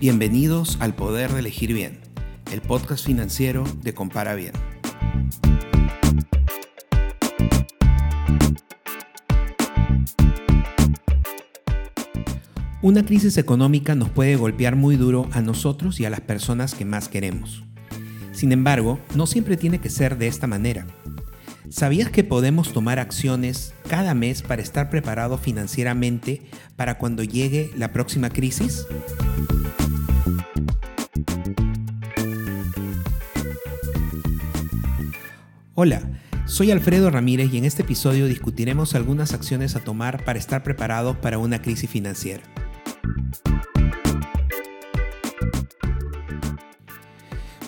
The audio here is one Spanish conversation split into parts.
Bienvenidos al Poder de Elegir Bien, el podcast financiero de Compara Bien. Una crisis económica nos puede golpear muy duro a nosotros y a las personas que más queremos. Sin embargo, no siempre tiene que ser de esta manera. ¿Sabías que podemos tomar acciones cada mes para estar preparados financieramente para cuando llegue la próxima crisis? Hola, soy Alfredo Ramírez y en este episodio discutiremos algunas acciones a tomar para estar preparados para una crisis financiera.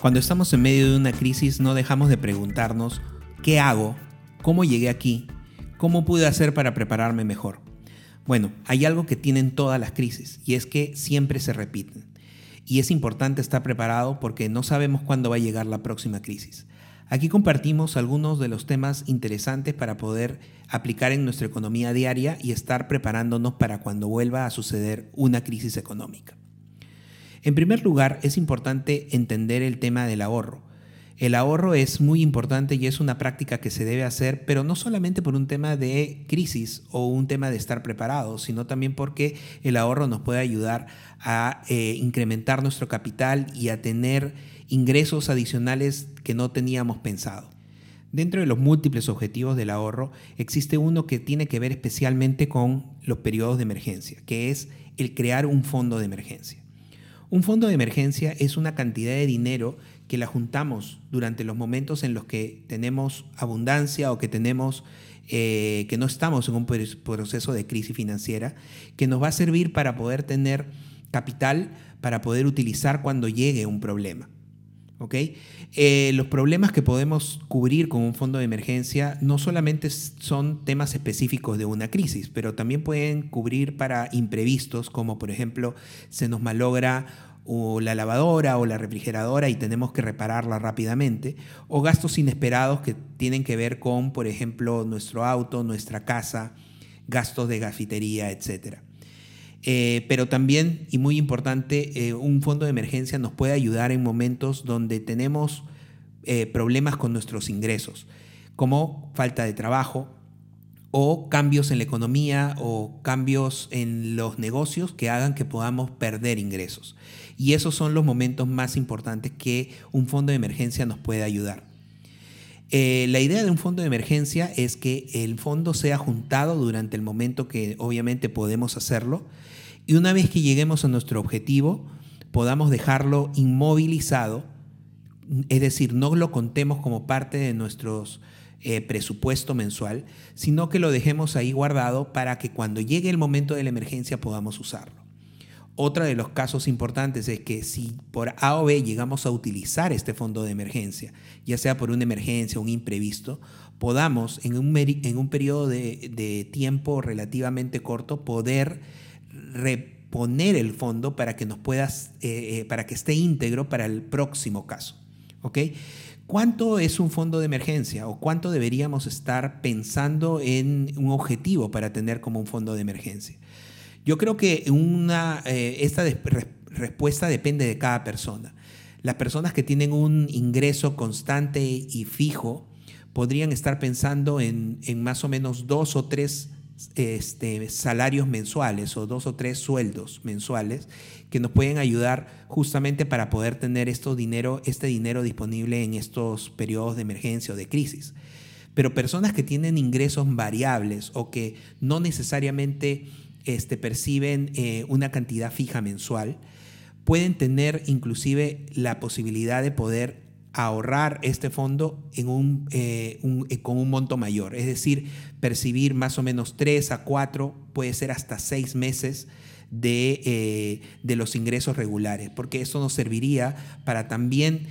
Cuando estamos en medio de una crisis no dejamos de preguntarnos, ¿qué hago? ¿Cómo llegué aquí? ¿Cómo pude hacer para prepararme mejor? Bueno, hay algo que tienen todas las crisis y es que siempre se repiten. Y es importante estar preparado porque no sabemos cuándo va a llegar la próxima crisis. Aquí compartimos algunos de los temas interesantes para poder aplicar en nuestra economía diaria y estar preparándonos para cuando vuelva a suceder una crisis económica. En primer lugar, es importante entender el tema del ahorro. El ahorro es muy importante y es una práctica que se debe hacer, pero no solamente por un tema de crisis o un tema de estar preparados, sino también porque el ahorro nos puede ayudar a eh, incrementar nuestro capital y a tener ingresos adicionales que no teníamos pensado. Dentro de los múltiples objetivos del ahorro existe uno que tiene que ver especialmente con los periodos de emergencia, que es el crear un fondo de emergencia. Un fondo de emergencia es una cantidad de dinero que la juntamos durante los momentos en los que tenemos abundancia o que tenemos eh, que no estamos en un proceso de crisis financiera, que nos va a servir para poder tener capital para poder utilizar cuando llegue un problema. Eh, los problemas que podemos cubrir con un fondo de emergencia no solamente son temas específicos de una crisis, pero también pueden cubrir para imprevistos, como por ejemplo se nos malogra la lavadora o la refrigeradora y tenemos que repararla rápidamente, o gastos inesperados que tienen que ver con, por ejemplo, nuestro auto, nuestra casa, gastos de gafitería, etcétera. Eh, pero también, y muy importante, eh, un fondo de emergencia nos puede ayudar en momentos donde tenemos eh, problemas con nuestros ingresos, como falta de trabajo o cambios en la economía o cambios en los negocios que hagan que podamos perder ingresos. Y esos son los momentos más importantes que un fondo de emergencia nos puede ayudar. la idea de un fondo de emergencia es que el fondo sea juntado durante el momento que obviamente podemos hacerlo y una vez que lleguemos a nuestro objetivo, podamos dejarlo inmovilizado, es decir, no lo contemos como parte de nuestro eh, presupuesto mensual, sino que lo dejemos ahí guardado para que cuando llegue el momento de la emergencia podamos usarlo. Otro de los casos importantes es que si por A o B llegamos a utilizar este fondo de emergencia, ya sea por una emergencia o un imprevisto, podamos en un, en un periodo de, de tiempo relativamente corto poder reponer el fondo para que nos puedas, eh, eh, para que esté íntegro para el próximo caso. ¿Ok? ¿Cuánto es un fondo de emergencia o cuánto deberíamos estar pensando en un objetivo para tener como un fondo de emergencia? Yo creo que una, eh, esta respuesta depende de cada persona. Las personas que tienen un ingreso constante y fijo podrían estar pensando en, en más o menos dos o tres este, salarios mensuales o dos o tres sueldos mensuales que nos pueden ayudar justamente para poder tener esto dinero, este dinero disponible en estos periodos de emergencia o de crisis. Pero personas que tienen ingresos variables o que no necesariamente este, perciben eh, una cantidad fija mensual, pueden tener inclusive la posibilidad de poder ahorrar este fondo eh, eh, con un monto mayor, es decir, percibir más o menos 3 a 4, puede ser hasta 6 meses de, eh, de, los ingresos regulares, porque eso nos serviría para también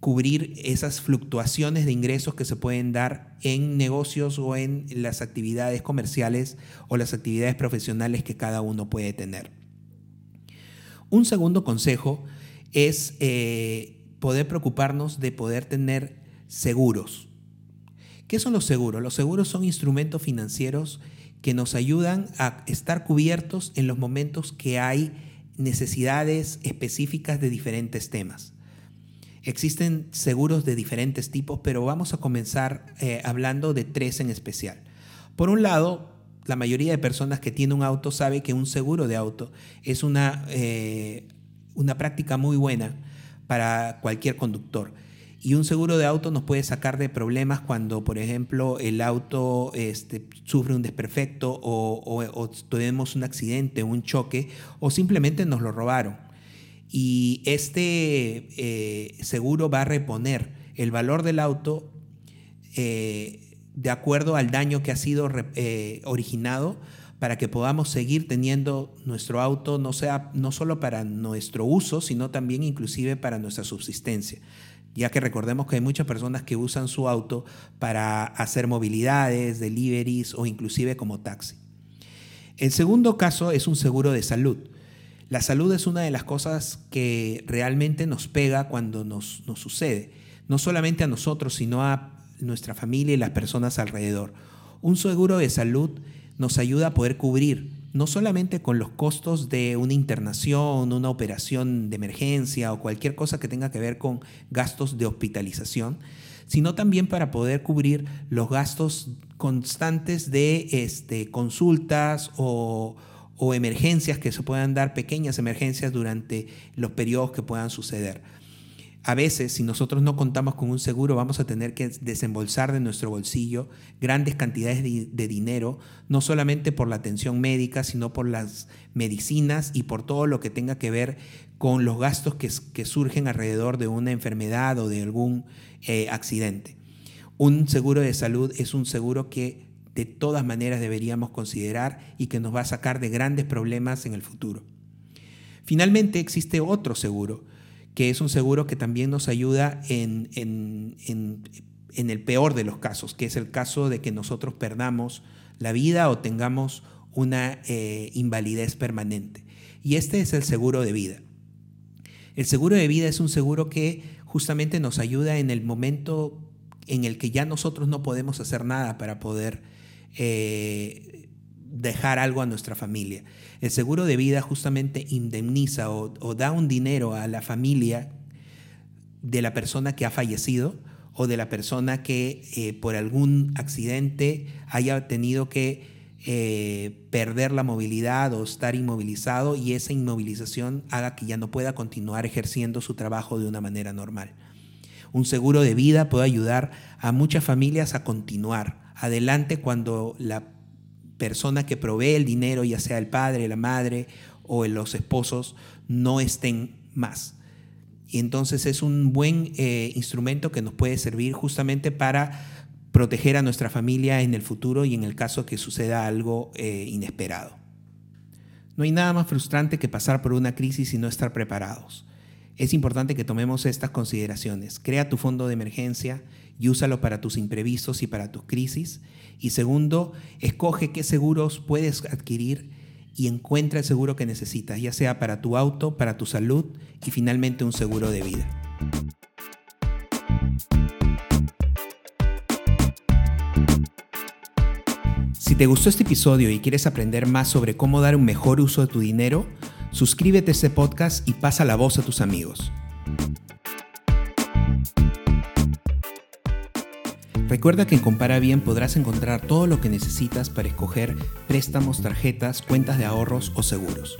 cubrir esas fluctuaciones de ingresos que se pueden dar en negocios o en las actividades comerciales o las actividades profesionales que cada uno puede tener. Un segundo consejo es poder preocuparnos de poder tener seguros. ¿Qué son los seguros? Los seguros son instrumentos financieros que nos ayudan a estar cubiertos en los momentos que hay necesidades específicas de diferentes temas. Existen seguros de diferentes tipos, pero vamos a comenzar eh, hablando de tres en especial. Por un lado, la mayoría de personas que tienen un auto sabe que un seguro de auto es una, eh, una práctica muy buena para cualquier conductor. Y un seguro de auto nos puede sacar de problemas cuando, por ejemplo, el auto este, sufre un desperfecto o, tenemos un accidente, un choque, o simplemente nos lo robaron. Y este eh, seguro va a reponer el valor del auto eh, de acuerdo al daño que ha sido eh, originado para que podamos seguir teniendo nuestro auto, no, sea, no solo para nuestro uso, sino también inclusive para nuestra subsistencia ya que recordemos que hay muchas personas que usan su auto para hacer movilidades, deliveries o inclusive como taxi. El segundo caso es un seguro de salud. La salud es una de las cosas que realmente nos pega cuando nos, nos sucede, no solamente a nosotros, sino a nuestra familia y las personas alrededor. Un seguro de salud nos ayuda a poder cubrir no solamente con los costos de una internación, una operación de emergencia o cualquier cosa que tenga que ver con gastos de hospitalización, sino también para poder cubrir los gastos constantes de este, consultas o, o emergencias que se puedan dar, pequeñas emergencias durante los periodos que puedan suceder. A veces, si nosotros no contamos con un seguro, vamos a tener que desembolsar de nuestro bolsillo grandes cantidades de, dinero, no solamente por la atención médica, sino por las medicinas y por todo lo que tenga que ver con los gastos que, surgen alrededor de una enfermedad o de algún eh, accidente. Un seguro de salud es un seguro que de todas maneras deberíamos considerar y que nos va a sacar de grandes problemas en el futuro. Finalmente existe otro seguro, que es un seguro que también nos ayuda en, el peor de los casos, que es el caso de que nosotros perdamos la vida o tengamos una eh, invalidez permanente. Y este es el seguro de vida. El seguro de vida es un seguro que justamente nos ayuda en el momento en el que ya nosotros no podemos hacer nada para poder eh, dejar algo a nuestra familia. El seguro de vida justamente indemniza o, da un dinero a la familia de la persona que ha fallecido o de la persona que eh, por algún accidente haya tenido que eh, perder la movilidad o estar inmovilizado y esa inmovilización haga que ya no pueda continuar ejerciendo su trabajo de una manera normal. Un seguro de vida puede ayudar a muchas familias a continuar adelante cuando la persona que provee el dinero, ya sea el padre, la madre o los esposos, no estén más. Y entonces es un buen eh, instrumento que nos puede servir justamente para proteger a nuestra familia en el futuro y en el caso que suceda algo eh, inesperado. No hay nada más frustrante que pasar por una crisis y no estar preparados. Es importante que tomemos estas consideraciones. Crea tu fondo de emergencia y úsalo para tus imprevistos y para tus crisis. Y segundo, escoge qué seguros puedes adquirir y encuentra el seguro que necesitas, ya sea para tu auto, para tu salud y finalmente un seguro de vida. Si te gustó este episodio y quieres aprender más sobre cómo dar un mejor uso de tu dinero, suscríbete a este podcast y pasa la voz a tus amigos. Recuerda que en Compara Bien podrás encontrar todo lo que necesitas para escoger préstamos, tarjetas, cuentas de ahorros o seguros.